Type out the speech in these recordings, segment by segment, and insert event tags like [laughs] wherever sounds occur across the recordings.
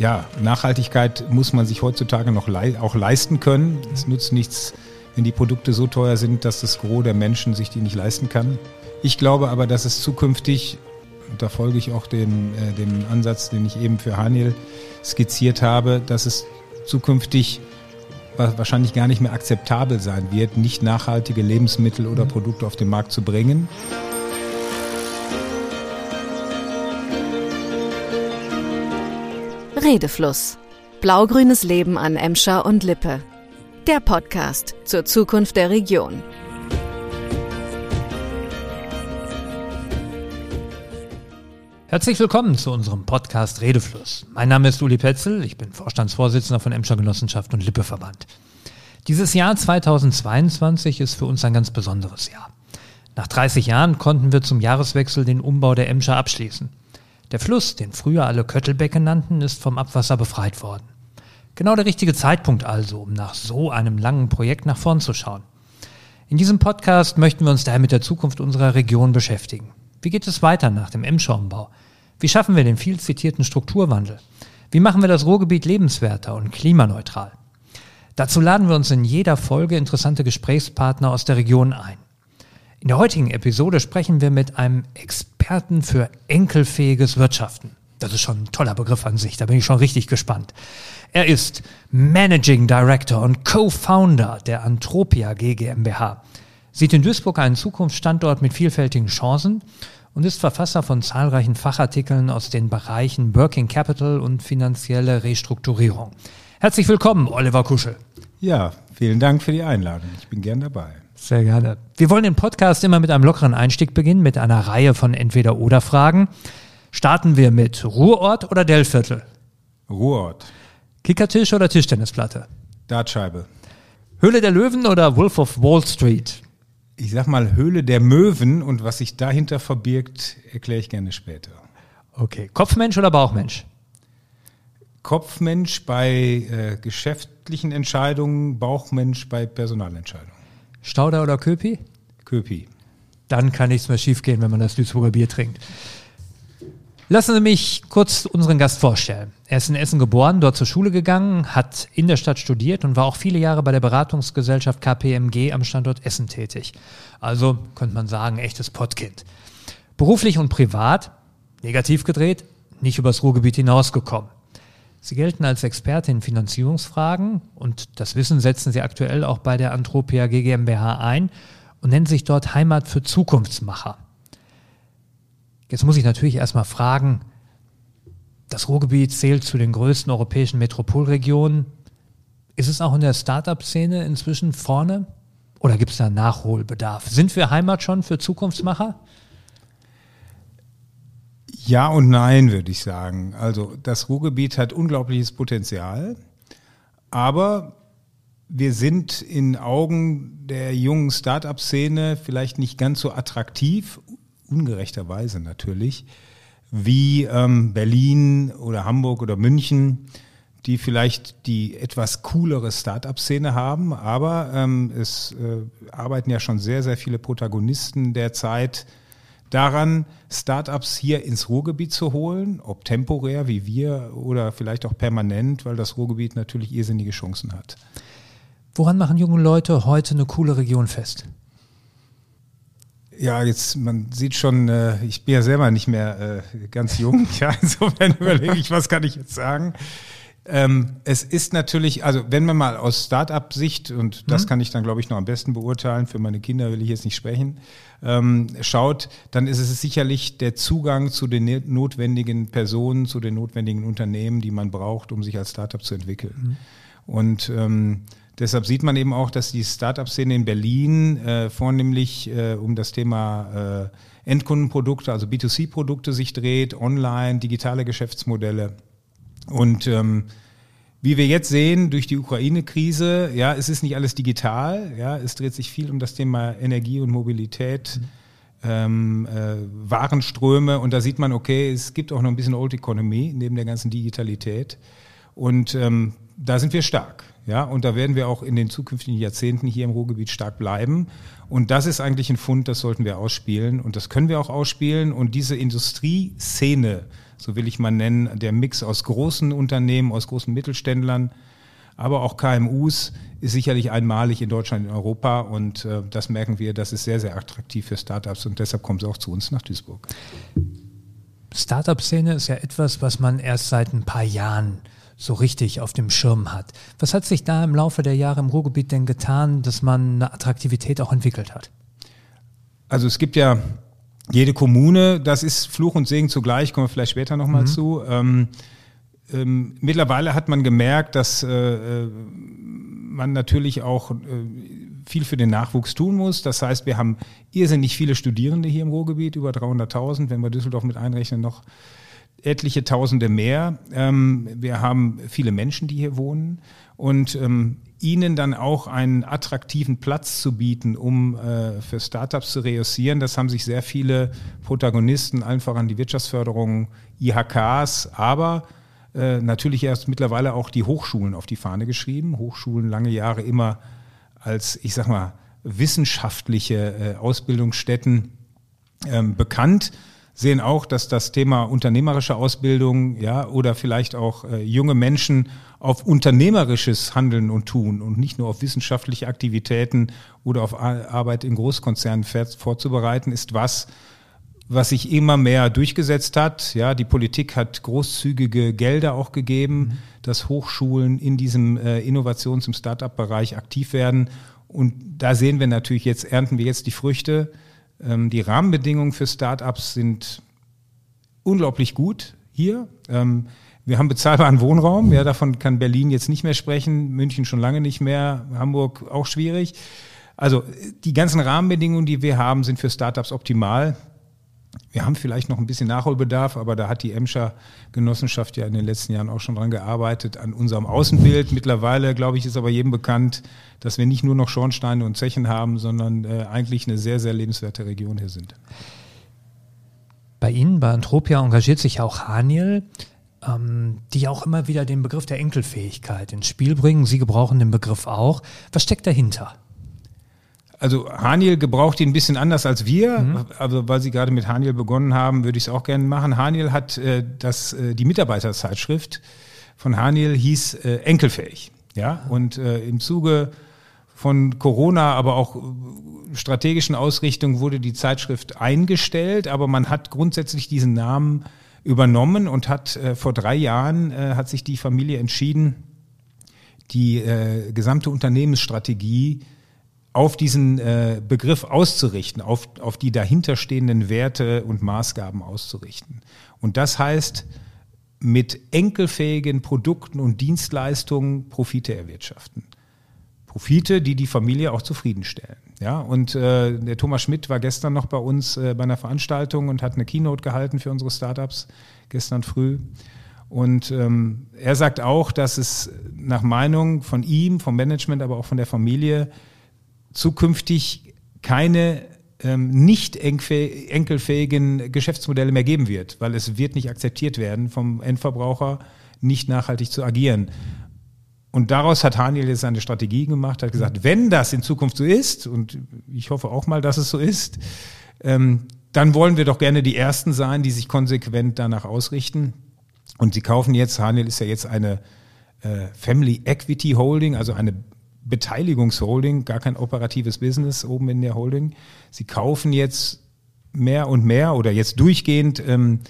Ja, Nachhaltigkeit muss man sich heutzutage noch lei auch leisten können. Es nutzt nichts, wenn die Produkte so teuer sind, dass das Gros der Menschen sich die nicht leisten kann. Ich glaube aber, dass es zukünftig, und da folge ich auch dem, äh, dem Ansatz, den ich eben für Haniel skizziert habe, dass es zukünftig wahrscheinlich gar nicht mehr akzeptabel sein wird, nicht nachhaltige Lebensmittel oder Produkte auf den Markt zu bringen. Redefluss. Blaugrünes Leben an Emscher und Lippe. Der Podcast zur Zukunft der Region. Herzlich willkommen zu unserem Podcast Redefluss. Mein Name ist Uli Petzel, ich bin Vorstandsvorsitzender von Emscher Genossenschaft und Lippeverband. Dieses Jahr 2022 ist für uns ein ganz besonderes Jahr. Nach 30 Jahren konnten wir zum Jahreswechsel den Umbau der Emscher abschließen. Der Fluss, den früher alle Köttelbecke nannten, ist vom Abwasser befreit worden. Genau der richtige Zeitpunkt also, um nach so einem langen Projekt nach vorn zu schauen. In diesem Podcast möchten wir uns daher mit der Zukunft unserer Region beschäftigen. Wie geht es weiter nach dem Emscher-Umbau? Wie schaffen wir den viel zitierten Strukturwandel? Wie machen wir das Ruhrgebiet lebenswerter und klimaneutral? Dazu laden wir uns in jeder Folge interessante Gesprächspartner aus der Region ein. In der heutigen Episode sprechen wir mit einem Experten für enkelfähiges Wirtschaften. Das ist schon ein toller Begriff an sich, da bin ich schon richtig gespannt. Er ist Managing Director und Co-Founder der Antropia GmbH sieht in Duisburg einen Zukunftsstandort mit vielfältigen Chancen und ist Verfasser von zahlreichen Fachartikeln aus den Bereichen Working Capital und finanzielle Restrukturierung. Herzlich willkommen, Oliver Kuschel. Ja, vielen Dank für die Einladung. Ich bin gern dabei. Sehr gerne. Wir wollen den Podcast immer mit einem lockeren Einstieg beginnen, mit einer Reihe von Entweder-Oder-Fragen. Starten wir mit Ruhrort oder Dellviertel? Ruhrort. Kickertisch oder Tischtennisplatte? Dartscheibe. Höhle der Löwen oder Wolf of Wall Street? ich sag mal, Höhle der Möwen und was sich dahinter verbirgt, erkläre ich gerne später. Okay. Kopfmensch oder Bauchmensch? Kopfmensch bei äh, geschäftlichen Entscheidungen, Bauchmensch bei Personalentscheidungen. Stauder oder Köpi? Köpi. Dann kann nichts mehr schiefgehen, wenn man das Duisburger Bier trinkt. Lassen Sie mich kurz unseren Gast vorstellen. Er ist in Essen geboren, dort zur Schule gegangen, hat in der Stadt studiert und war auch viele Jahre bei der Beratungsgesellschaft KPMG am Standort Essen tätig. Also könnte man sagen, echtes Pottkind. Beruflich und privat, negativ gedreht, nicht übers Ruhrgebiet hinausgekommen. Sie gelten als Experte in Finanzierungsfragen und das Wissen setzen Sie aktuell auch bei der Antropia GmbH ein und nennen sich dort Heimat für Zukunftsmacher. Jetzt muss ich natürlich erstmal fragen, das Ruhrgebiet zählt zu den größten europäischen Metropolregionen. Ist es auch in der Startup-Szene inzwischen vorne? Oder gibt es da Nachholbedarf? Sind wir Heimat schon für Zukunftsmacher? Ja und nein, würde ich sagen. Also das Ruhrgebiet hat unglaubliches Potenzial, aber wir sind in Augen der jungen Start-up-Szene vielleicht nicht ganz so attraktiv ungerechterweise natürlich, wie ähm, Berlin oder Hamburg oder München, die vielleicht die etwas coolere Start-up-Szene haben, aber ähm, es äh, arbeiten ja schon sehr, sehr viele Protagonisten derzeit daran, Startups hier ins Ruhrgebiet zu holen, ob temporär wie wir oder vielleicht auch permanent, weil das Ruhrgebiet natürlich irrsinnige Chancen hat. Woran machen junge Leute heute eine coole Region fest? Ja, jetzt, man sieht schon, äh, ich bin ja selber nicht mehr äh, ganz jung. [laughs] Ja, insofern überlege ich, was kann ich jetzt sagen. Ähm, es ist natürlich, also wenn man mal aus Start-up-Sicht, und das mhm. kann ich dann, glaube ich, noch am besten beurteilen, für meine Kinder will ich jetzt nicht sprechen, ähm, schaut, dann ist es sicherlich der Zugang zu den notwendigen Personen, zu den notwendigen Unternehmen, die man braucht, um sich als Start-up zu entwickeln. Mhm. Und ähm, Deshalb sieht man eben auch, dass die Startup-Szene in Berlin äh, vornehmlich äh, um das Thema äh, Endkundenprodukte, also B2C-Produkte sich dreht, online, digitale Geschäftsmodelle. Und ähm, wie wir jetzt sehen, durch die Ukraine-Krise, ja, es ist nicht alles digital, ja, es dreht sich viel um das Thema Energie und Mobilität, mhm. ähm, äh, Warenströme und da sieht man, okay, es gibt auch noch ein bisschen Old Economy neben der ganzen Digitalität und ähm, da sind wir stark. Ja, und da werden wir auch in den zukünftigen Jahrzehnten hier im Ruhrgebiet stark bleiben. Und das ist eigentlich ein Fund, das sollten wir ausspielen. Und das können wir auch ausspielen. Und diese Industrieszene so will ich mal nennen, der Mix aus großen Unternehmen, aus großen Mittelständlern, aber auch KMUs ist sicherlich einmalig in Deutschland, in Europa und äh, das merken wir, das ist sehr, sehr attraktiv für Startups und deshalb kommen sie auch zu uns nach Duisburg. Startup-Szene ist ja etwas, was man erst seit ein paar Jahren so richtig auf dem Schirm hat. Was hat sich da im Laufe der Jahre im Ruhrgebiet denn getan, dass man eine Attraktivität auch entwickelt hat? Also es gibt ja jede Kommune, das ist Fluch und Segen zugleich, kommen wir vielleicht später nochmal mhm. zu. Ähm, ähm, mittlerweile hat man gemerkt, dass äh, äh, man natürlich auch äh, viel für den Nachwuchs tun muss. Das heißt, wir haben irrsinnig viele Studierende hier im Ruhrgebiet, über 300.000, wenn wir Düsseldorf mit einrechnen, noch etliche Tausende mehr. Ähm, wir haben viele Menschen, die hier wohnen und ähm, ihnen dann auch einen attraktiven Platz zu bieten, um äh, für Startups zu reüssieren. Das haben sich sehr viele Protagonisten, allen voran die Wirtschaftsförderung, IHKs, aber äh, natürlich erst mittlerweile auch die Hochschulen auf die Fahne geschrieben. Hochschulen lange Jahre immer als, ich sag mal, wissenschaftliche äh, Ausbildungsstätten ähm, bekannt sehen auch, dass das Thema unternehmerische Ausbildung, ja, oder vielleicht auch äh, junge Menschen auf unternehmerisches Handeln und Tun und nicht nur auf wissenschaftliche Aktivitäten oder auf Arbeit in Großkonzernen vorzubereiten, ist was, was sich immer mehr durchgesetzt hat. Ja, die Politik hat großzügige Gelder auch gegeben, mhm. dass Hochschulen in diesem äh, Innovations- und Start-up-Bereich aktiv werden. Und da sehen wir natürlich jetzt, ernten wir jetzt die Früchte ähm, die Rahmenbedingungen für Startups sind unglaublich gut hier. Wir haben bezahlbaren Wohnraum. Ja, davon kann Berlin jetzt nicht mehr sprechen, München schon lange nicht mehr, Hamburg auch schwierig. Also die ganzen Rahmenbedingungen, die wir haben, sind für Startups optimal. Wir haben vielleicht noch ein bisschen Nachholbedarf, aber da hat die Emscher Genossenschaft ja in den letzten Jahren auch schon dran gearbeitet, an unserem Außenbild. Mittlerweile, glaube ich, ist aber jedem bekannt, dass wir nicht nur noch Schornsteine und Zechen haben, sondern äh, eigentlich eine sehr, sehr lebenswerte Region hier sind. Bei Ihnen, bei Antropia, engagiert sich auch Haniel, die auch immer wieder den Begriff der Enkelfähigkeit ins Spiel bringen. Sie gebrauchen den Begriff auch. Was steckt dahinter? Also Haniel gebraucht ihn ein bisschen anders als wir. Mhm. Also weil Sie gerade mit Haniel begonnen haben, würde ich es auch gerne machen. Haniel hat äh, das, äh, die Mitarbeiterzeitschrift von Haniel hieß äh, Enkelfähig. Ja, und äh, im Zuge von Corona, aber auch strategischen Ausrichtung wurde die Zeitschrift eingestellt, aber man hat grundsätzlich diesen Namen übernommen und hat äh, vor drei Jahren äh, hat sich die Familie entschieden, die äh, gesamte Unternehmensstrategie auf diesen äh, Begriff auszurichten, auf, auf die dahinterstehenden Werte und Maßgaben auszurichten. Und das heißt, mit enkelfähigen Produkten und Dienstleistungen Profite erwirtschaften. Profite, die die Familie auch zufriedenstellen. Ja, und äh, der Thomas Schmidt war gestern noch bei uns äh, bei einer Veranstaltung und hat eine Keynote gehalten für unsere Startups gestern früh. Und ähm, er sagt auch, dass es nach Meinung von ihm, vom Management, aber auch von der Familie zukünftig keine ähm, nicht enkelfähigen Geschäftsmodelle mehr geben wird, weil es wird nicht akzeptiert werden vom Endverbraucher, nicht nachhaltig zu agieren. Und daraus hat Haniel jetzt eine Strategie gemacht, hat gesagt, wenn das in Zukunft so ist, und ich hoffe auch mal, dass es so ist, ähm, dann wollen wir doch gerne die Ersten sein, die sich konsequent danach ausrichten. Und sie kaufen jetzt, Haniel ist ja jetzt eine äh, Family Equity Holding, also eine Beteiligungsholding, gar kein operatives Business oben in der Holding. Sie kaufen jetzt mehr und mehr oder jetzt durchgehend ähm,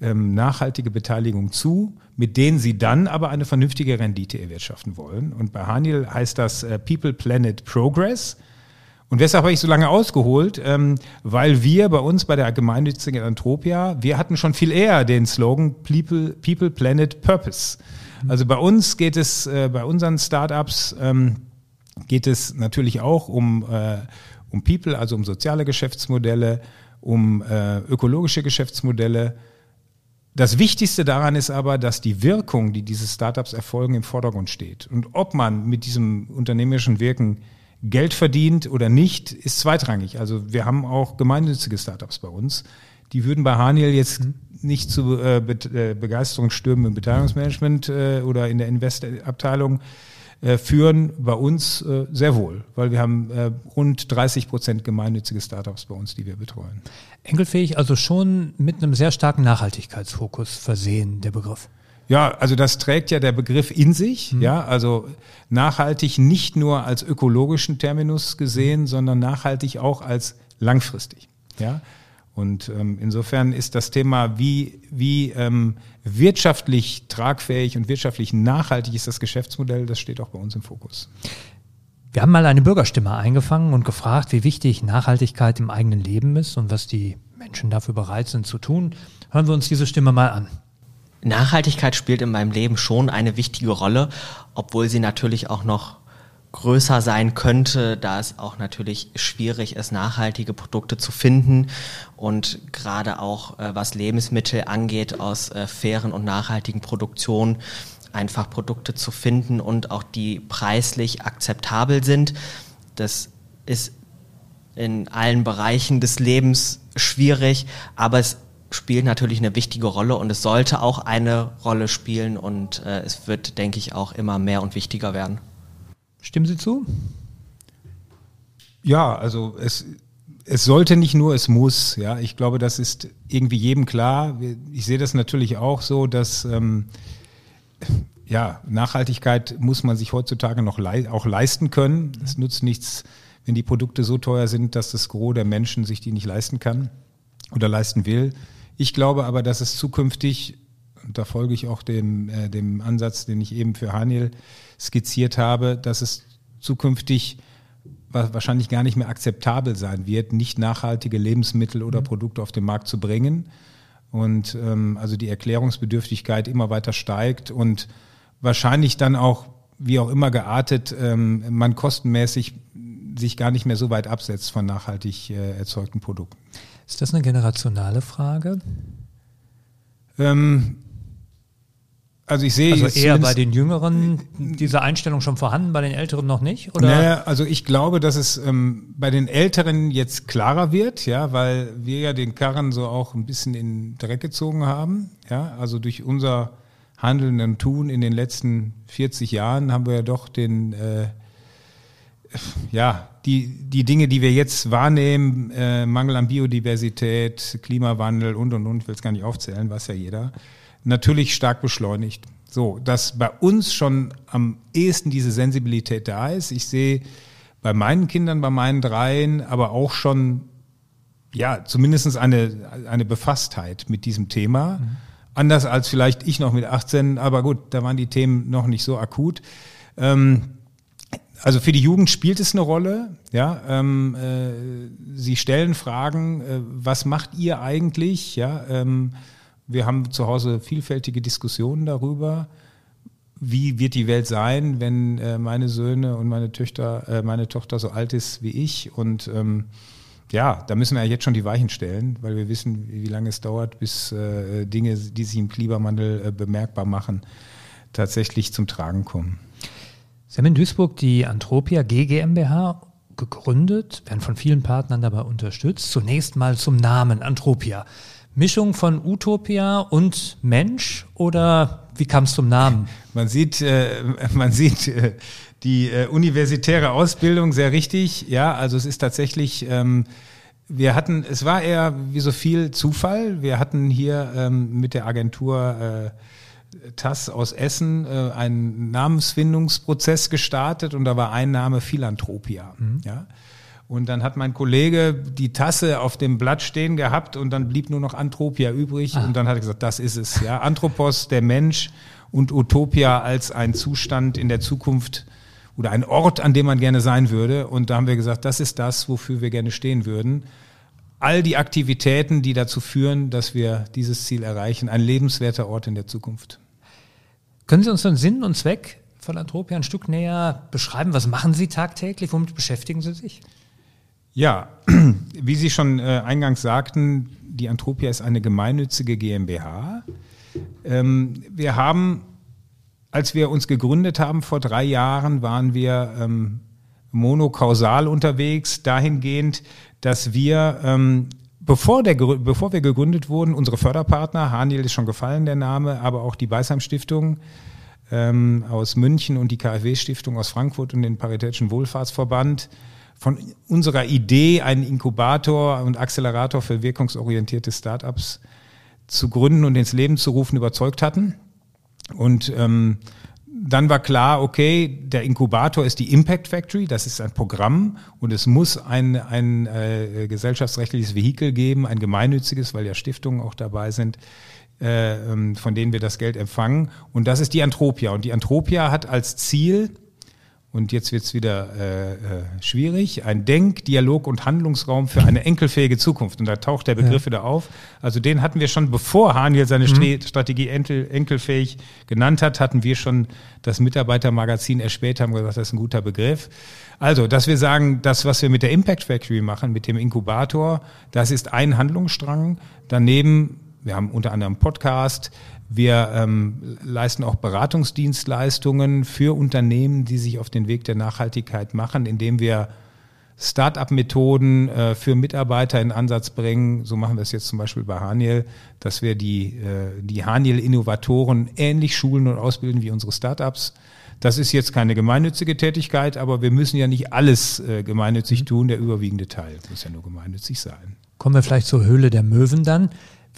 ähm, nachhaltige Beteiligung zu, mit denen sie dann aber eine vernünftige Rendite erwirtschaften wollen. Und bei Haniel heißt das äh, People, Planet, Progress. Und weshalb habe ich so lange ausgeholt? Ähm, weil wir bei uns bei der gemeinnützigen Antropia, wir hatten schon viel eher den Slogan People, People Planet, Purpose. Also bei uns geht es, äh, bei unseren Startups, ähm, geht es natürlich auch um, äh, um People, also um soziale Geschäftsmodelle, um äh, ökologische Geschäftsmodelle. Das Wichtigste daran ist aber, dass die Wirkung, die diese Startups erfolgen, im Vordergrund steht. Und ob man mit diesem unternehmerischen Wirken Geld verdient oder nicht, ist zweitrangig. Also wir haben auch gemeinnützige Startups bei uns. Die würden bei Haniel jetzt mhm. nicht zu äh, Be äh, Begeisterungsstürmen im Beteiligungsmanagement äh, oder in der Investabteilung äh, führen bei uns äh, sehr wohl, weil wir haben äh, rund 30 Prozent gemeinnützige Startups bei uns, die wir betreuen. Enkelfähig, also schon mit einem sehr starken Nachhaltigkeitsfokus versehen, der Begriff. Ja, also das trägt ja der Begriff in sich, mhm. ja, also nachhaltig nicht nur als ökologischen Terminus gesehen, sondern nachhaltig auch als langfristig, ja. Und ähm, insofern ist das Thema, wie, wie ähm, wirtschaftlich tragfähig und wirtschaftlich nachhaltig ist das Geschäftsmodell, das steht auch bei uns im Fokus. Wir haben mal eine Bürgerstimme eingefangen und gefragt, wie wichtig Nachhaltigkeit im eigenen Leben ist und was die Menschen dafür bereit sind zu tun. Hören wir uns diese Stimme mal an. Nachhaltigkeit spielt in meinem Leben schon eine wichtige Rolle, obwohl sie natürlich auch noch größer sein könnte, da es auch natürlich schwierig ist, nachhaltige Produkte zu finden und gerade auch äh, was Lebensmittel angeht aus äh, fairen und nachhaltigen Produktionen einfach Produkte zu finden und auch die preislich akzeptabel sind. Das ist in allen Bereichen des Lebens schwierig, aber es spielt natürlich eine wichtige Rolle und es sollte auch eine Rolle spielen und äh, es wird, denke ich, auch immer mehr und wichtiger werden. Stimmen Sie zu? Ja, also es, es sollte nicht nur, es muss. Ja, ich glaube, das ist irgendwie jedem klar. Ich sehe das natürlich auch so, dass ähm, ja, Nachhaltigkeit muss man sich heutzutage noch lei auch leisten können. Es nutzt nichts, wenn die Produkte so teuer sind, dass das Gros der Menschen sich die nicht leisten kann oder leisten will. Ich glaube aber, dass es zukünftig, und da folge ich auch dem, äh, dem Ansatz, den ich eben für Haniel skizziert habe, dass es zukünftig wahrscheinlich gar nicht mehr akzeptabel sein wird, nicht nachhaltige Lebensmittel oder mhm. Produkte auf den Markt zu bringen. Und ähm, also die Erklärungsbedürftigkeit immer weiter steigt und wahrscheinlich dann auch, wie auch immer geartet, ähm, man kostenmäßig sich gar nicht mehr so weit absetzt von nachhaltig äh, erzeugten Produkten. Ist das eine generationale Frage? Ähm, also ich sehe also eher bei den Jüngeren diese Einstellung schon vorhanden, bei den Älteren noch nicht? Oder? Naja, also ich glaube, dass es ähm, bei den Älteren jetzt klarer wird, ja, weil wir ja den Karren so auch ein bisschen in den Dreck gezogen haben, ja, also durch unser Handeln und Tun in den letzten 40 Jahren haben wir ja doch den äh, ja, die, die Dinge, die wir jetzt wahrnehmen, äh, Mangel an Biodiversität, Klimawandel und, und, und, ich will es gar nicht aufzählen, weiß ja jeder, natürlich stark beschleunigt. So, dass bei uns schon am ehesten diese Sensibilität da ist. Ich sehe bei meinen Kindern, bei meinen Dreien, aber auch schon, ja, zumindest eine, eine Befasstheit mit diesem Thema. Mhm. Anders als vielleicht ich noch mit 18, aber gut, da waren die Themen noch nicht so akut. Ähm, also für die Jugend spielt es eine Rolle. Ja, ähm, äh, sie stellen Fragen, äh, was macht ihr eigentlich? Ja, ähm, wir haben zu Hause vielfältige Diskussionen darüber. Wie wird die Welt sein, wenn äh, meine Söhne und meine Töchter, äh, meine Tochter so alt ist wie ich? Und ähm, ja, da müssen wir ja jetzt schon die Weichen stellen, weil wir wissen, wie lange es dauert, bis äh, Dinge, die sich im Klimawandel äh, bemerkbar machen, tatsächlich zum Tragen kommen. Sie haben in Duisburg die Antropia GmbH gegründet, werden von vielen Partnern dabei unterstützt. Zunächst mal zum Namen Antropia. Mischung von Utopia und Mensch oder wie kam es zum Namen? [laughs] Man sieht, äh, man sieht äh, die äh, universitäre Ausbildung sehr richtig. Ja, also es ist tatsächlich, ähm, wir hatten, es war eher wie so viel Zufall. Wir hatten hier ähm, mit der Agentur äh, TAS aus Essen äh, einen Namensfindungsprozess gestartet und da war ein Name Philanthropia. Mhm. Ja. Und dann hat mein Kollege die Tasse auf dem Blatt stehen gehabt und dann blieb nur noch Anthropia übrig ah. und dann hat er gesagt, das ist es. Ja, Anthropos, der Mensch und Utopia als ein Zustand in der Zukunft oder ein Ort, an dem man gerne sein würde. Und da haben wir gesagt, das ist das, wofür wir gerne stehen würden all die Aktivitäten, die dazu führen, dass wir dieses Ziel erreichen, ein lebenswerter Ort in der Zukunft. Können Sie uns den Sinn und Zweck von Antropia ein Stück näher beschreiben? Was machen Sie tagtäglich? Womit beschäftigen Sie sich? Ja, [clears throat] wie Sie schon äh, eingangs sagten, die Antropia ist eine gemeinnützige GmbH. Ähm, wir haben, als wir uns gegründet haben vor drei Jahren, waren wir ähm, monokausal unterwegs, dahingehend, dass wir, ähm, bevor, der, bevor wir gegründet wurden, unsere Förderpartner, Haniel ist schon gefallen, der Name, aber auch die Beisheim Stiftung, ähm, aus München und die KfW-Stiftung aus Frankfurt und den Paritätischen Wohlfahrtsverband von unserer Idee, einen Inkubator und Accelerator für wirkungsorientierte Startups zu gründen und ins Leben zu rufen, überzeugt hatten. Und ähm, dann war klar, okay, der Inkubator ist die Impact Factory, das ist ein Programm und es muss ein, ein äh, gesellschaftsrechtliches Vehikel geben, ein gemeinnütziges, weil ja Stiftungen auch dabei sind, äh, ähm, von denen wir das Geld empfangen. Und das ist die Antropia. Und die Antropia hat als Ziel, und jetzt wird's wieder äh, äh, schwierig, ein Denk-, Dialog- und Handlungsraum für eine enkelfähige Zukunft. Und da taucht der Begriff ja. wieder auf. Also den hatten wir schon, bevor Haniel seine mhm. Strategie enkel, enkelfähig genannt hat, hatten wir schon das Mitarbeitermagazin erspäht, haben gesagt, das ist ein guter Begriff. Also, dass wir sagen, das, was wir mit der Impact Factory machen, mit dem Inkubator, das ist ein Handlungsstrang. Daneben wir haben unter anderem Podcast. Wir ähm, leisten auch Beratungsdienstleistungen für Unternehmen, die sich auf den Weg der Nachhaltigkeit machen, indem wir Start-up-Methoden äh, für Mitarbeiter in Ansatz bringen. So machen wir es jetzt zum Beispiel bei Haniel, dass wir die, äh, die Haniel-Innovatoren ähnlich schulen und ausbilden wie unsere Startups. Das ist jetzt keine gemeinnützige Tätigkeit, aber wir müssen ja nicht alles äh, gemeinnützig tun. Der überwiegende Teil muss ja nur gemeinnützig sein. Kommen wir vielleicht zur Höhle der Möwen dann.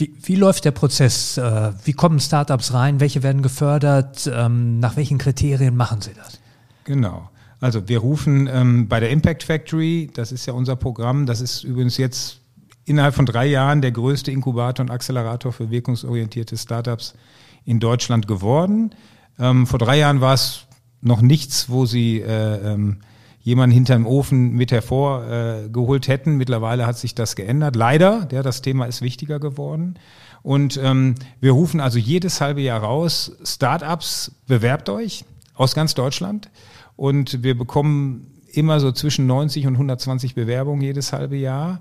Wie, wie läuft der Prozess? Äh, wie kommen Startups rein? Welche werden gefördert? Ähm, nach welchen Kriterien machen Sie das? Genau. Also wir rufen ähm, bei der Impact Factory, das ist ja unser Programm, das ist übrigens jetzt innerhalb von drei Jahren der größte Inkubator und Accelerator für wirkungsorientierte Startups in Deutschland geworden. Ähm, vor drei Jahren war es noch nichts, wo sie äh, ähm, jemanden hinterm Ofen mit hervorgeholt äh, hätten. Mittlerweile hat sich das geändert. Leider, ja, das Thema ist wichtiger geworden. Und ähm, wir rufen also jedes halbe Jahr raus, Startups, bewerbt euch aus ganz Deutschland. Und wir bekommen immer so zwischen 90 und 120 Bewerbungen jedes halbe Jahr.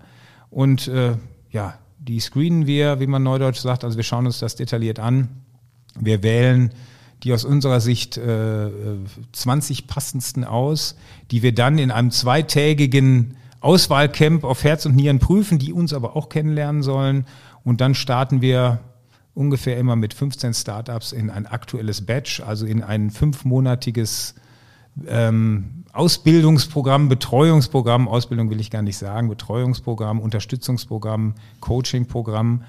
Und äh, ja, die screenen wir, wie man neudeutsch sagt. Also wir schauen uns das detailliert an. Wir wählen die aus unserer Sicht äh, 20 passendsten aus, die wir dann in einem zweitägigen Auswahlcamp auf Herz und Nieren prüfen, die uns aber auch kennenlernen sollen. Und dann starten wir ungefähr immer mit 15 Startups in ein aktuelles Batch, also in ein fünfmonatiges ähm, Ausbildungsprogramm, Betreuungsprogramm, Ausbildung will ich gar nicht sagen, Betreuungsprogramm, Unterstützungsprogramm, Coachingprogramm.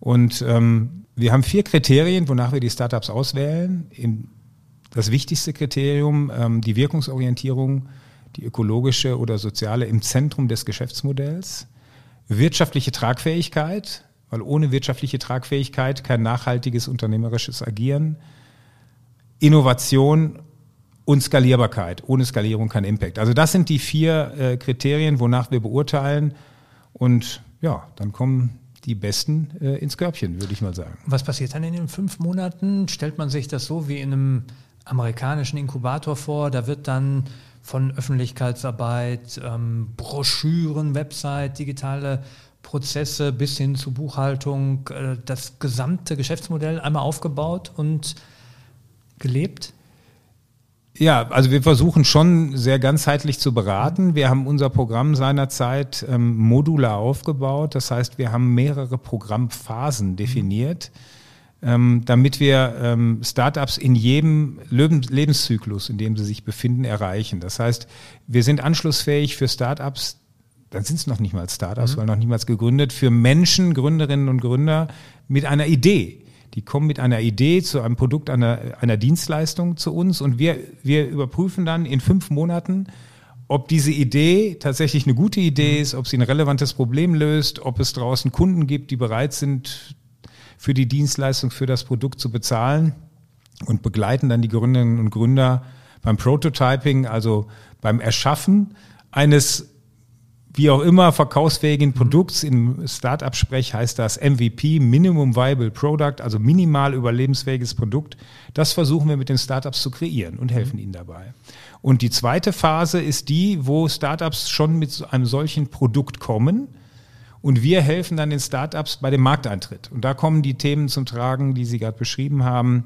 Und ähm, wir haben vier Kriterien, wonach wir die Startups auswählen. das wichtigste Kriterium, ähm, die Wirkungsorientierung, die ökologische oder soziale im Zentrum des Geschäftsmodells. Wirtschaftliche Tragfähigkeit, weil ohne wirtschaftliche Tragfähigkeit kein nachhaltiges unternehmerisches Agieren. Innovation und Skalierbarkeit. Ohne Skalierung kein Impact. Also das sind die vier äh, Kriterien, wonach wir beurteilen. Und ja, dann kommen die Besten äh, ins Körbchen, würde ich mal sagen. Was passiert dann in den fünf Monaten? Stellt man sich das so wie in einem amerikanischen Inkubator vor? Da wird dann von Öffentlichkeitsarbeit, ähm, Broschüren, Website, digitale Prozesse bis hin zu Buchhaltung, äh, das gesamte Geschäftsmodell einmal aufgebaut und gelebt? Ja, also wir versuchen schon sehr ganzheitlich zu beraten. Wir haben unser Programm seinerzeit ähm, modular aufgebaut. Das heißt, wir haben mehrere Programmphasen definiert, ähm, damit wir ähm, Startups in jedem Lebenszyklus, in dem sie sich befinden, erreichen. Das heißt, wir sind anschlussfähig für Startups, dann sind es noch nicht mal Startups, mhm. weil noch niemals gegründet, für Menschen, Gründerinnen und Gründer mit einer Idee die kommen mit einer Idee zu einem Produkt, einer, einer Dienstleistung zu uns und wir, wir überprüfen dann in fünf Monaten, ob diese Idee tatsächlich eine gute Idee ist, ob sie ein relevantes Problem löst, ob es draußen Kunden gibt, die bereit sind, für die Dienstleistung, für das Produkt zu bezahlen und begleiten dann die Gründerinnen und Gründer beim Prototyping, also beim Erschaffen eines wie auch immer verkaufsfähigen Produkts. Im Startup-Sprech heißt das MVP, Minimum Viable Product, also minimal überlebensfähiges Produkt. Das versuchen wir mit den Startups zu kreieren und helfen ihnen dabei. Und die zweite Phase ist die, wo Startups schon mit einem solchen Produkt kommen. Und wir helfen dann den Startups bei dem Markteintritt. Und da kommen die Themen zum Tragen, die Sie gerade beschrieben haben.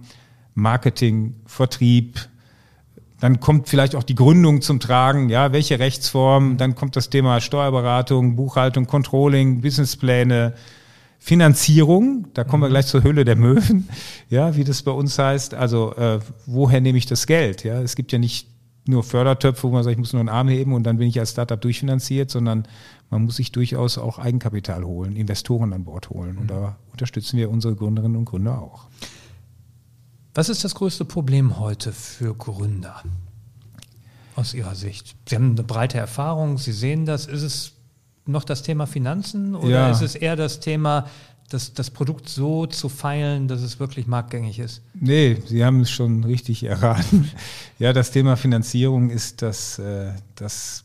Marketing, Vertrieb, dann kommt vielleicht auch die Gründung zum Tragen, ja, welche Rechtsform, dann kommt das Thema Steuerberatung, Buchhaltung, Controlling, Businesspläne, Finanzierung, da kommen wir gleich zur Höhle der Möwen, ja, wie das bei uns heißt. Also äh, woher nehme ich das Geld? Ja, es gibt ja nicht nur Fördertöpfe, wo man sagt, ich muss nur einen Arm heben und dann bin ich als Startup durchfinanziert, sondern man muss sich durchaus auch Eigenkapital holen, Investoren an Bord holen. Und da unterstützen wir unsere Gründerinnen und Gründer auch. Was ist das größte Problem heute für Gründer aus Ihrer Sicht? Sie haben eine breite Erfahrung, Sie sehen das. Ist es noch das Thema Finanzen oder ja. ist es eher das Thema, das, das Produkt so zu feilen, dass es wirklich marktgängig ist? Nee, Sie haben es schon richtig erraten. Ja, das Thema Finanzierung ist das, äh, das,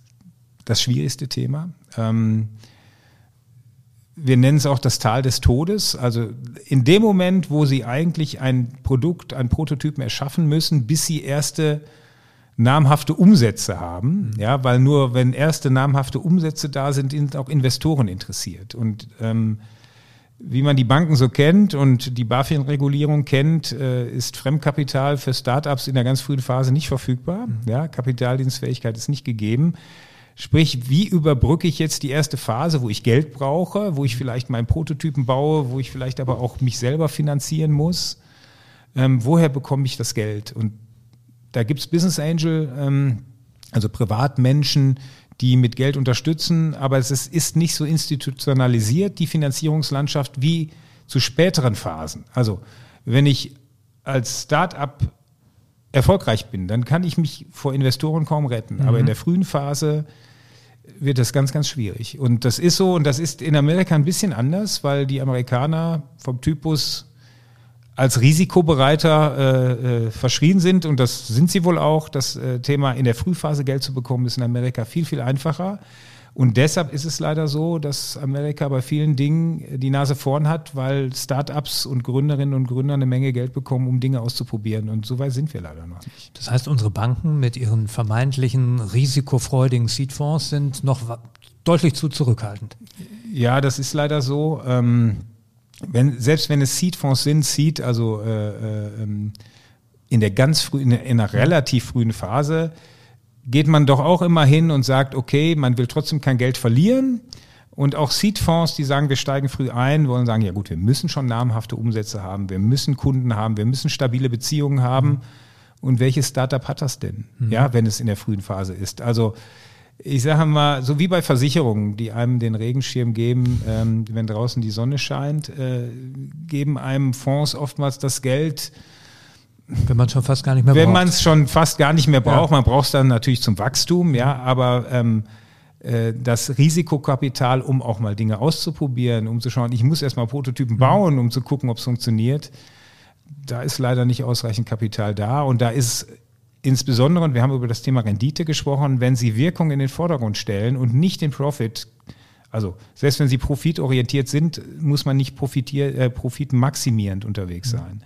das schwierigste Thema. Ähm, wir nennen es auch das Tal des Todes. Also in dem Moment, wo Sie eigentlich ein Produkt, ein Prototypen erschaffen müssen, bis Sie erste namhafte Umsätze haben, mhm. ja, weil nur wenn erste namhafte Umsätze da sind, sind auch Investoren interessiert. Und ähm, wie man die Banken so kennt und die BaFin-Regulierung kennt, äh, ist Fremdkapital für Startups in der ganz frühen Phase nicht verfügbar. Mhm. Ja, Kapitaldienstfähigkeit ist nicht gegeben. Sprich, wie überbrücke ich jetzt die erste Phase, wo ich Geld brauche, wo ich vielleicht meinen Prototypen baue, wo ich vielleicht aber auch mich selber finanzieren muss? Ähm, woher bekomme ich das Geld? Und da gibt es Business Angel, ähm, also Privatmenschen, die mit Geld unterstützen, aber es ist, ist nicht so institutionalisiert, die Finanzierungslandschaft, wie zu späteren Phasen. Also wenn ich als Start-up erfolgreich bin, dann kann ich mich vor Investoren kaum retten. Mhm. Aber in der frühen Phase wird das ganz, ganz schwierig. Und das ist so, und das ist in Amerika ein bisschen anders, weil die Amerikaner vom Typus als risikobereiter äh, äh, verschrien sind und das sind sie wohl auch. Das äh, Thema in der Frühphase Geld zu bekommen ist in Amerika viel, viel einfacher. Und deshalb ist es leider so, dass Amerika bei vielen Dingen die Nase vorn hat, weil Startups und Gründerinnen und Gründer eine Menge Geld bekommen, um Dinge auszuprobieren. Und so weit sind wir leider noch nicht. Das heißt, unsere Banken mit ihren vermeintlichen risikofreudigen Seedfonds sind noch deutlich zu zurückhaltend. Ja, das ist leider so. Ähm, wenn, selbst wenn es Seed-Fonds sind, Seed, also äh, äh, ähm, in der ganz früh, in, in einer relativ frühen Phase, geht man doch auch immer hin und sagt, okay, man will trotzdem kein Geld verlieren. Und auch Seed-Fonds, die sagen, wir steigen früh ein, wollen sagen, ja gut, wir müssen schon namhafte Umsätze haben, wir müssen Kunden haben, wir müssen stabile Beziehungen haben. Und welches Startup hat das denn? Mhm. Ja, wenn es in der frühen Phase ist. Also ich sage mal, so wie bei Versicherungen, die einem den Regenschirm geben, ähm, wenn draußen die Sonne scheint, äh, geben einem Fonds oftmals das Geld. Wenn man es schon fast gar nicht mehr braucht. Wenn man es schon fast gar nicht mehr braucht. Ja. Man braucht es dann natürlich zum Wachstum, ja, aber ähm, äh, das Risikokapital, um auch mal Dinge auszuprobieren, um zu schauen, ich muss erstmal Prototypen mhm. bauen, um zu gucken, ob es funktioniert. Da ist leider nicht ausreichend Kapital da und da ist insbesondere, und wir haben über das Thema Rendite gesprochen, wenn Sie Wirkung in den Vordergrund stellen und nicht den Profit, also selbst wenn Sie profitorientiert sind, muss man nicht profitier, äh, profitmaximierend unterwegs mhm. sein.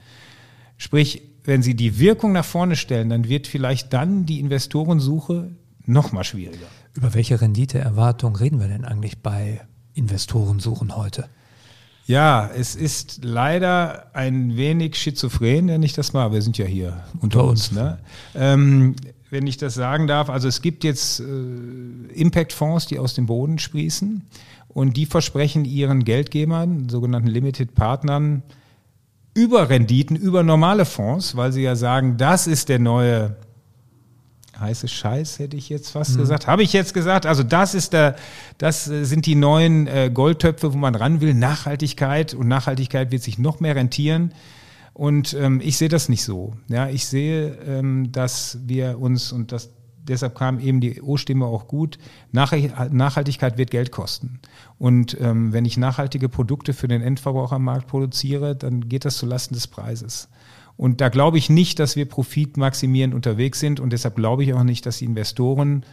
Sprich, wenn Sie die Wirkung nach vorne stellen, dann wird vielleicht dann die Investorensuche noch mal schwieriger. Über welche Renditeerwartung reden wir denn eigentlich bei Investorensuchen heute? Ja, es ist leider ein wenig schizophren, nenne ich das mal. Wir sind ja hier unter uns. Ne? Ähm, wenn ich das sagen darf, also es gibt jetzt äh, Impact-Fonds, die aus dem Boden sprießen und die versprechen ihren Geldgebern, sogenannten Limited Partnern, über Renditen, über normale Fonds, weil sie ja sagen, das ist der neue heiße Scheiß, hätte ich jetzt fast mhm. gesagt. Habe ich jetzt gesagt. Also das ist der, das sind die neuen äh, Goldtöpfe, wo man ran will. Nachhaltigkeit und Nachhaltigkeit wird sich noch mehr rentieren. Und ähm, ich sehe das nicht so. Ja, ich sehe, ähm, dass wir uns und das deshalb kam eben die O-Stimme auch gut. Nachhaltigkeit wird Geld kosten. Und ähm, wenn ich nachhaltige Produkte für den Endverbrauchermarkt produziere, dann geht das zulasten des Preises. Und da glaube ich nicht, dass wir profitmaximierend unterwegs sind und deshalb glaube ich auch nicht, dass die Investoren,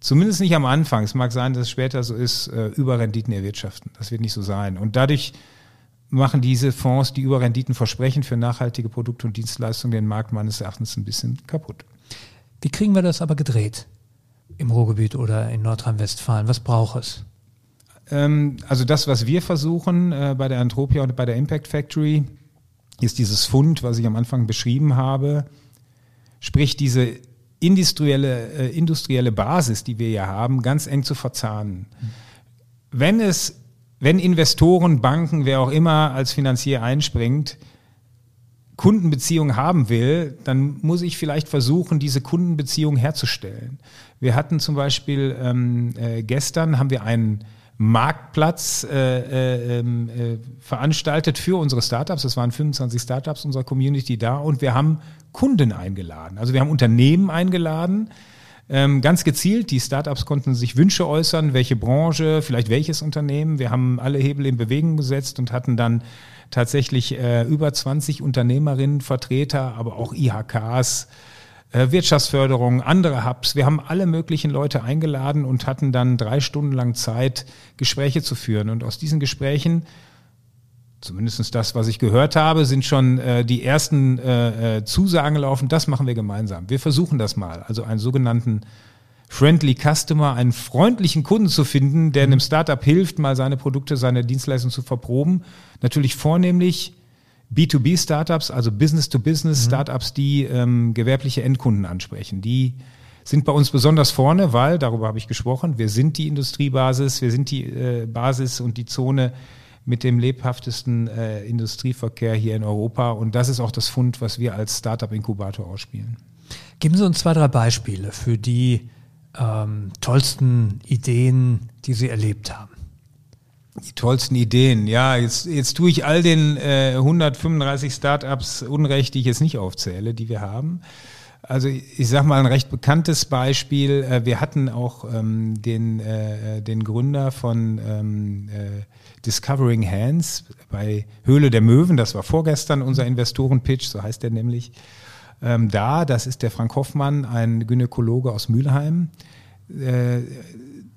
zumindest nicht am Anfang, es mag sein, dass es später so ist, äh, Überrenditen erwirtschaften. Das wird nicht so sein. Und dadurch machen diese Fonds, die Überrenditen versprechen für nachhaltige Produkte und Dienstleistungen, den Markt meines Erachtens ein bisschen kaputt. Wie kriegen wir das aber gedreht? Im Ruhrgebiet oder in Nordrhein-Westfalen? Was braucht es? Ähm, also das, was wir versuchen äh, bei der Antropia und bei der Impact Factory, ist dieses Fund, was ich am Anfang beschrieben habe, sprich diese industrielle, äh, industrielle Basis, die wir ja haben, ganz eng zu verzahnen. Wenn es wenn Investoren, Banken, wer auch immer als Finanzier einspringt, Kundenbeziehungen haben will, dann muss ich vielleicht versuchen, diese Kundenbeziehung herzustellen. Wir hatten zum Beispiel ähm, äh, gestern haben wir einen Marktplatz äh, äh, ähm, äh, veranstaltet für unsere Startups. Es waren 25 Startups unserer Community da und wir haben Kunden eingeladen. Also wir haben Unternehmen eingeladen, ähm, ganz gezielt. Die Startups konnten sich Wünsche äußern, welche Branche, vielleicht welches Unternehmen. Wir haben alle Hebel in Bewegung gesetzt und hatten dann tatsächlich äh, über 20 Unternehmerinnen, Vertreter, aber auch IHKs, äh, Wirtschaftsförderung, andere Hubs. Wir haben alle möglichen Leute eingeladen und hatten dann drei Stunden lang Zeit, Gespräche zu führen. Und aus diesen Gesprächen, zumindest das, was ich gehört habe, sind schon äh, die ersten äh, äh, Zusagen laufen. Das machen wir gemeinsam. Wir versuchen das mal. Also einen sogenannten Friendly Customer, einen freundlichen Kunden zu finden, der einem Startup hilft, mal seine Produkte, seine Dienstleistungen zu verproben. Natürlich vornehmlich B2B-Startups, also Business-to-Business-Startups, mhm. die ähm, gewerbliche Endkunden ansprechen. Die sind bei uns besonders vorne, weil, darüber habe ich gesprochen, wir sind die Industriebasis, wir sind die äh, Basis und die Zone mit dem lebhaftesten äh, Industrieverkehr hier in Europa. Und das ist auch das Fund, was wir als Startup-Inkubator ausspielen. Geben Sie uns zwei, drei Beispiele für die ähm, tollsten Ideen, die Sie erlebt haben. Die tollsten Ideen. Ja, jetzt, jetzt tue ich all den äh, 135 Startups Unrecht, die ich jetzt nicht aufzähle, die wir haben. Also ich sage mal ein recht bekanntes Beispiel. Äh, wir hatten auch ähm, den, äh, den Gründer von ähm, äh, Discovering Hands bei Höhle der Möwen. Das war vorgestern unser Investorenpitch, so heißt der nämlich. Ähm, da, das ist der Frank Hoffmann, ein Gynäkologe aus Mülheim. Äh,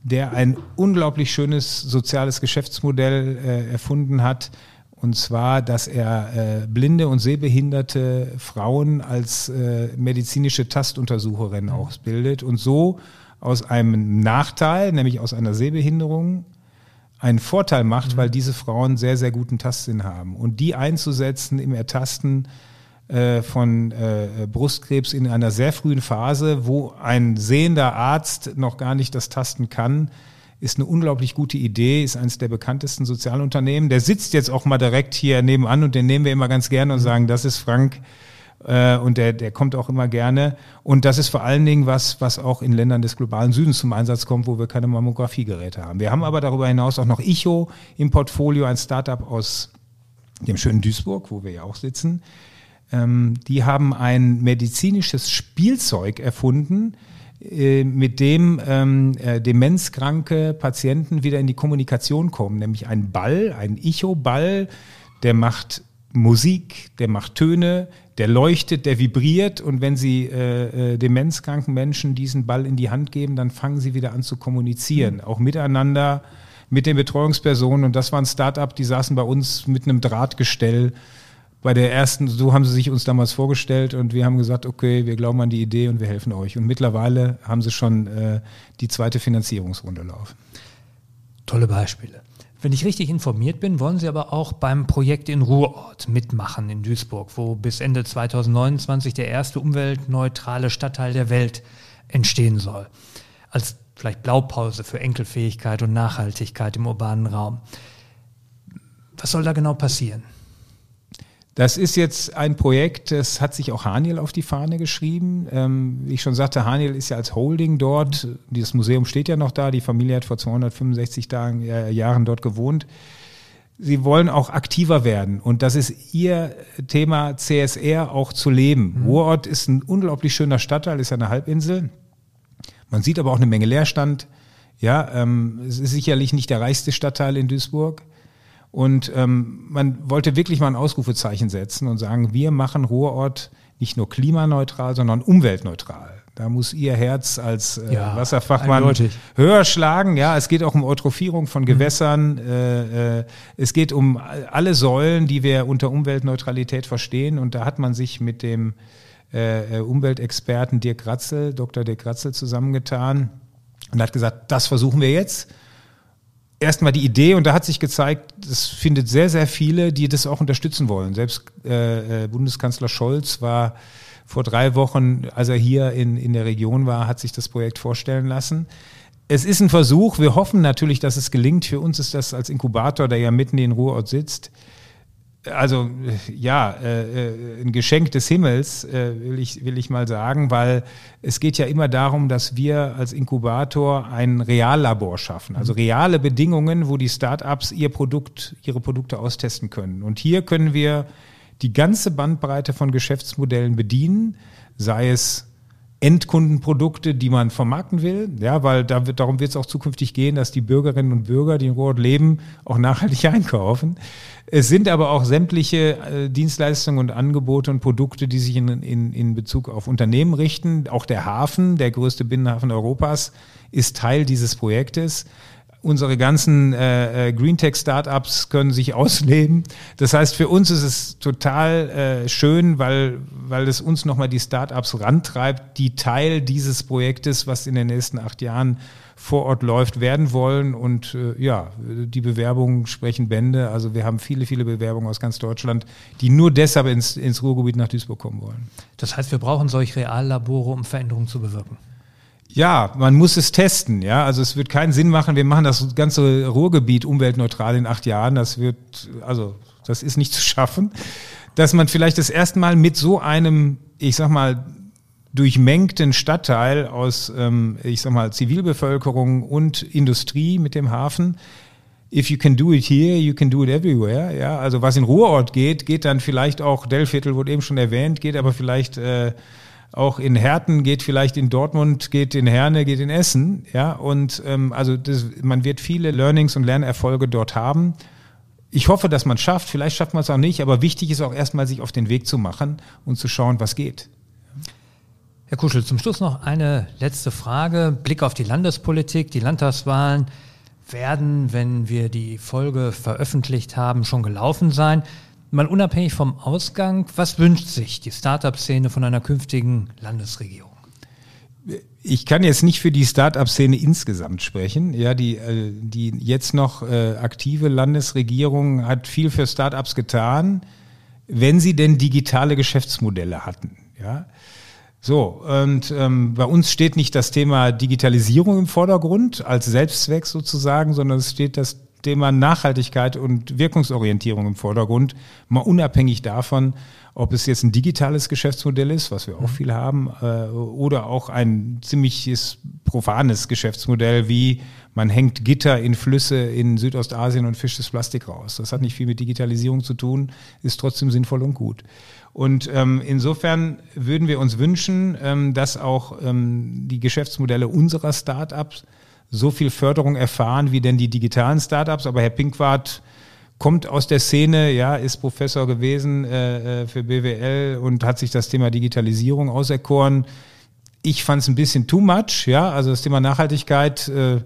der ein unglaublich schönes soziales Geschäftsmodell äh, erfunden hat. Und zwar, dass er äh, blinde und sehbehinderte Frauen als äh, medizinische Tastuntersucherin ausbildet und so aus einem Nachteil, nämlich aus einer Sehbehinderung, einen Vorteil macht, mhm. weil diese Frauen sehr, sehr guten Tastsinn haben. Und die einzusetzen im Ertasten äh, von äh, Brustkrebs in einer sehr frühen Phase, wo ein sehender Arzt noch gar nicht das tasten kann, ist eine unglaublich gute Idee, ist eines der bekanntesten Sozialunternehmen. Der sitzt jetzt auch mal direkt hier nebenan und den nehmen wir immer ganz gerne und sagen, das ist Frank äh, und der, der kommt auch immer gerne. Und das ist vor allen Dingen was, was auch in Ländern des globalen Südens zum Einsatz kommt, wo wir keine Mammografiegeräte haben. Wir haben aber darüber hinaus auch noch Icho im Portfolio, ein Startup aus dem schönen Duisburg, wo wir ja auch sitzen, ähm, die haben ein medizinisches Spielzeug erfunden, äh, mit dem ähm, äh, demenzkranke Patienten wieder in die Kommunikation kommen, nämlich ein Ball, ein Icho-Ball, der macht Musik, der macht Töne, der leuchtet, der vibriert. Und wenn Sie äh, äh, demenzkranken Menschen diesen Ball in die Hand geben, dann fangen sie wieder an zu kommunizieren, mhm. auch miteinander, mit den Betreuungspersonen. Und das war ein Start-up, die saßen bei uns mit einem Drahtgestell bei der ersten, so haben sie sich uns damals vorgestellt und wir haben gesagt, okay, wir glauben an die Idee und wir helfen euch. Und mittlerweile haben sie schon äh, die zweite Finanzierungsrunde laufen. Tolle Beispiele. Wenn ich richtig informiert bin, wollen Sie aber auch beim Projekt in Ruhrort mitmachen in Duisburg, wo bis Ende 2029 der erste umweltneutrale Stadtteil der Welt entstehen soll. Als vielleicht Blaupause für Enkelfähigkeit und Nachhaltigkeit im urbanen Raum. Was soll da genau passieren? Das ist jetzt ein Projekt, das hat sich auch Haniel auf die Fahne geschrieben. Ähm, wie ich schon sagte, Haniel ist ja als Holding dort. Dieses Museum steht ja noch da. Die Familie hat vor 265 Tagen, äh, Jahren dort gewohnt. Sie wollen auch aktiver werden. Und das ist Ihr Thema CSR auch zu leben. Mhm. Ruhrort ist ein unglaublich schöner Stadtteil, ist ja eine Halbinsel. Man sieht aber auch eine Menge Leerstand. Ja, ähm, es ist sicherlich nicht der reichste Stadtteil in Duisburg. Und ähm, man wollte wirklich mal ein Ausrufezeichen setzen und sagen, wir machen Ruhrort nicht nur klimaneutral, sondern umweltneutral. Da muss Ihr Herz als äh, ja, Wasserfachmann eindeutig. höher schlagen. Ja, es geht auch um Eutrophierung von mhm. Gewässern. Mhm. Äh, äh, es geht um alle Säulen, die wir unter Umweltneutralität verstehen. Und da hat man sich mit dem äh, äh Umweltexperten Dirk Ratzel, Dr. Dirk Ratzel zusammengetan und hat gesagt, das versuchen wir jetzt erstmal die Idee und da hat sich gezeigt, es findet sehr, sehr viele, die das auch unterstützen wollen. Selbst äh, äh, Bundeskanzler Scholz war vor drei Wochen, als er hier in, in der Region war, hat sich das Projekt vorstellen lassen. es ist ein Versuch. Wir hoffen natürlich, dass es gelingt. Für uns ist das als Inkubator, der ja mitten in Ruhrort sitzt, also ja, äh, äh, ein Geschenk des Himmels, äh, will, ich, will ich mal sagen, weil es geht ja immer darum, dass wir als Inkubator ein Reallabor schaffen, also reale Bedingungen, wo die Startups ihr Produkt, ihre Produkte austesten können. Und hier können wir die ganze Bandbreite von Geschäftsmodellen bedienen, sei es Endkundenprodukte, die man vermarkten will, ja, weil da wird, darum wird es auch zukünftig gehen, dass die Bürgerinnen und Bürger, die in Ruhrort leben, auch nachhaltig [laughs] einkaufen. Es sind aber auch sämtliche äh, Dienstleistungen und Angebote und Produkte, die sich in, in, in Bezug auf Unternehmen richten. Auch der Hafen, der größte Binnenhafen Europas, ist Teil dieses Projektes unsere ganzen äh, äh, Green Tech Startups können sich ausleben. Das heißt, für uns ist es total äh, schön, weil, weil es uns nochmal die Startups rantreibt, die Teil dieses Projektes, was in den nächsten acht Jahren vor Ort läuft, werden wollen. Und äh, ja, die Bewerbungen sprechen Bände. Also wir haben viele, viele Bewerbungen aus ganz Deutschland, die nur deshalb ins, ins Ruhrgebiet nach Duisburg kommen wollen. Das heißt, wir brauchen solche Reallabore, um Veränderungen zu bewirken. Ja, man muss es testen. Ja, also es wird keinen Sinn machen. Wir machen das ganze Ruhrgebiet umweltneutral in acht Jahren. Das wird, also das ist nicht zu schaffen. Dass man vielleicht das erste Mal mit so einem, ich sag mal, durchmengten Stadtteil aus, ähm, ich sag mal, Zivilbevölkerung und Industrie mit dem Hafen. If you can do it here, you can do it everywhere. Ja, also was in Ruhrort geht, geht dann vielleicht auch Dellviertel wurde eben schon erwähnt, geht aber vielleicht äh, auch in Herten, geht vielleicht in Dortmund, geht in Herne, geht in Essen. Ja, und ähm, also das, man wird viele Learnings und Lernerfolge dort haben. Ich hoffe, dass man es schafft. Vielleicht schafft man es auch nicht, aber wichtig ist auch erstmal, sich auf den Weg zu machen und zu schauen, was geht. Herr Kuschel, zum Schluss noch eine letzte Frage. Blick auf die Landespolitik, die Landtagswahlen werden, wenn wir die Folge veröffentlicht haben, schon gelaufen sein. Mal unabhängig vom Ausgang, was wünscht sich die Startup-Szene von einer künftigen Landesregierung? Ich kann jetzt nicht für die Start-up-Szene insgesamt sprechen. Ja, die, äh, die jetzt noch äh, aktive Landesregierung hat viel für Start-ups getan, wenn sie denn digitale Geschäftsmodelle hatten. Ja. So, und ähm, bei uns steht nicht das Thema Digitalisierung im Vordergrund als Selbstzweck sozusagen, sondern es steht das Thema Nachhaltigkeit und Wirkungsorientierung im Vordergrund, mal unabhängig davon, ob es jetzt ein digitales Geschäftsmodell ist, was wir auch mhm. viel haben, äh, oder auch ein ziemliches profanes Geschäftsmodell, wie man hängt Gitter in Flüsse in Südostasien und fischt das Plastik raus. Das hat nicht viel mit Digitalisierung zu tun, ist trotzdem sinnvoll und gut. Und ähm, insofern würden wir uns wünschen, ähm, dass auch ähm, die Geschäftsmodelle unserer Startups so viel Förderung erfahren wie denn die digitalen Startups. Aber Herr Pinkwart kommt aus der Szene, ja, ist Professor gewesen äh, äh für BWL und hat sich das Thema Digitalisierung auserkoren. Ich fand es ein bisschen too much, ja, also das Thema Nachhaltigkeit äh,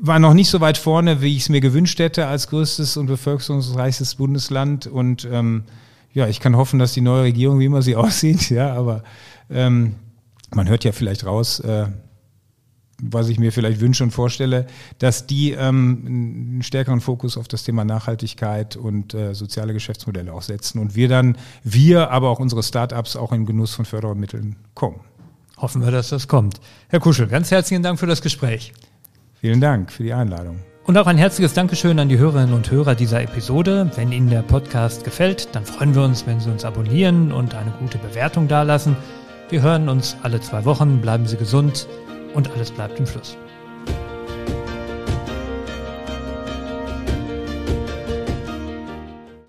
war noch nicht so weit vorne, wie ich es mir gewünscht hätte als größtes und bevölkerungsreichstes Bundesland. Und ähm, ja, ich kann hoffen, dass die neue Regierung, wie immer sie [laughs] aussieht, ja, aber ähm, man hört ja vielleicht raus, äh, was ich mir vielleicht wünsche und vorstelle, dass die ähm, einen stärkeren Fokus auf das Thema Nachhaltigkeit und äh, soziale Geschäftsmodelle auch setzen und wir dann, wir, aber auch unsere Startups auch in Genuss von Fördermitteln kommen. Hoffen wir, dass das kommt. Herr Kuschel, ganz herzlichen Dank für das Gespräch. Vielen Dank für die Einladung. Und auch ein herzliches Dankeschön an die Hörerinnen und Hörer dieser Episode. Wenn Ihnen der Podcast gefällt, dann freuen wir uns, wenn Sie uns abonnieren und eine gute Bewertung dalassen. Wir hören uns alle zwei Wochen. Bleiben Sie gesund und alles bleibt im Fluss.